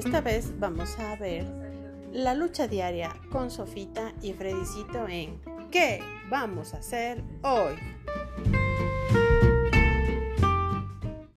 esta vez vamos a ver la lucha diaria con Sofita y Fredicito en ¿Qué vamos a hacer hoy?